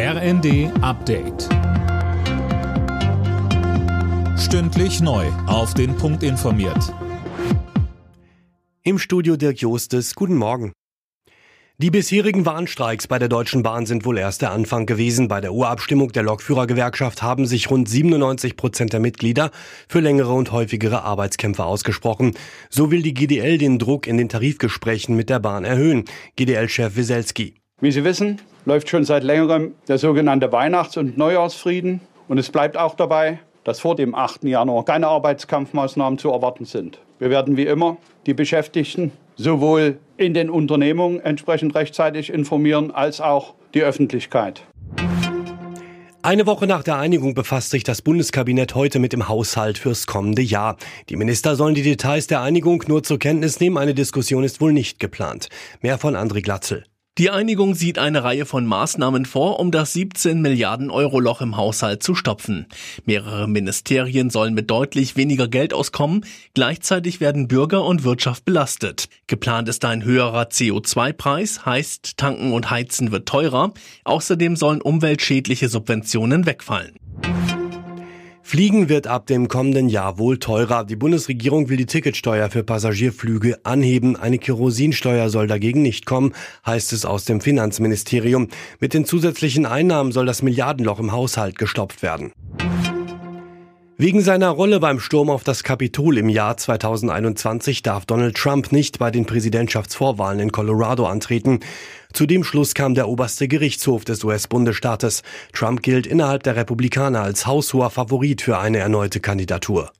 RND Update. Stündlich neu. Auf den Punkt informiert. Im Studio Dirk Jostes. Guten Morgen. Die bisherigen Warnstreiks bei der Deutschen Bahn sind wohl erst der Anfang gewesen. Bei der Urabstimmung der Lokführergewerkschaft haben sich rund 97 Prozent der Mitglieder für längere und häufigere Arbeitskämpfe ausgesprochen. So will die GDL den Druck in den Tarifgesprächen mit der Bahn erhöhen. GDL-Chef Wieselski. Wie Sie wissen, läuft schon seit längerem der sogenannte Weihnachts- und Neujahrsfrieden. Und es bleibt auch dabei, dass vor dem 8. Januar keine Arbeitskampfmaßnahmen zu erwarten sind. Wir werden wie immer die Beschäftigten sowohl in den Unternehmungen entsprechend rechtzeitig informieren als auch die Öffentlichkeit. Eine Woche nach der Einigung befasst sich das Bundeskabinett heute mit dem Haushalt fürs kommende Jahr. Die Minister sollen die Details der Einigung nur zur Kenntnis nehmen. Eine Diskussion ist wohl nicht geplant. Mehr von André Glatzel. Die Einigung sieht eine Reihe von Maßnahmen vor, um das 17 Milliarden Euro Loch im Haushalt zu stopfen. Mehrere Ministerien sollen mit deutlich weniger Geld auskommen. Gleichzeitig werden Bürger und Wirtschaft belastet. Geplant ist ein höherer CO2-Preis, heißt tanken und heizen wird teurer. Außerdem sollen umweltschädliche Subventionen wegfallen. Fliegen wird ab dem kommenden Jahr wohl teurer. Die Bundesregierung will die Ticketsteuer für Passagierflüge anheben. Eine Kerosinsteuer soll dagegen nicht kommen, heißt es aus dem Finanzministerium. Mit den zusätzlichen Einnahmen soll das Milliardenloch im Haushalt gestopft werden. Wegen seiner Rolle beim Sturm auf das Kapitol im Jahr 2021 darf Donald Trump nicht bei den Präsidentschaftsvorwahlen in Colorado antreten. Zu dem Schluss kam der oberste Gerichtshof des US-Bundesstaates. Trump gilt innerhalb der Republikaner als haushoher Favorit für eine erneute Kandidatur.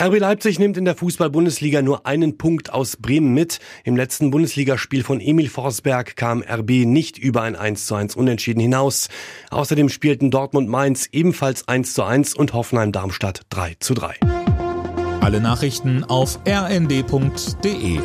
RB Leipzig nimmt in der Fußball-Bundesliga nur einen Punkt aus Bremen mit. Im letzten Bundesligaspiel von Emil Forsberg kam RB nicht über ein 1 zu 1 Unentschieden hinaus. Außerdem spielten Dortmund Mainz ebenfalls 1 zu 1 und Hoffenheim Darmstadt 3 zu 3. Alle Nachrichten auf rnd.de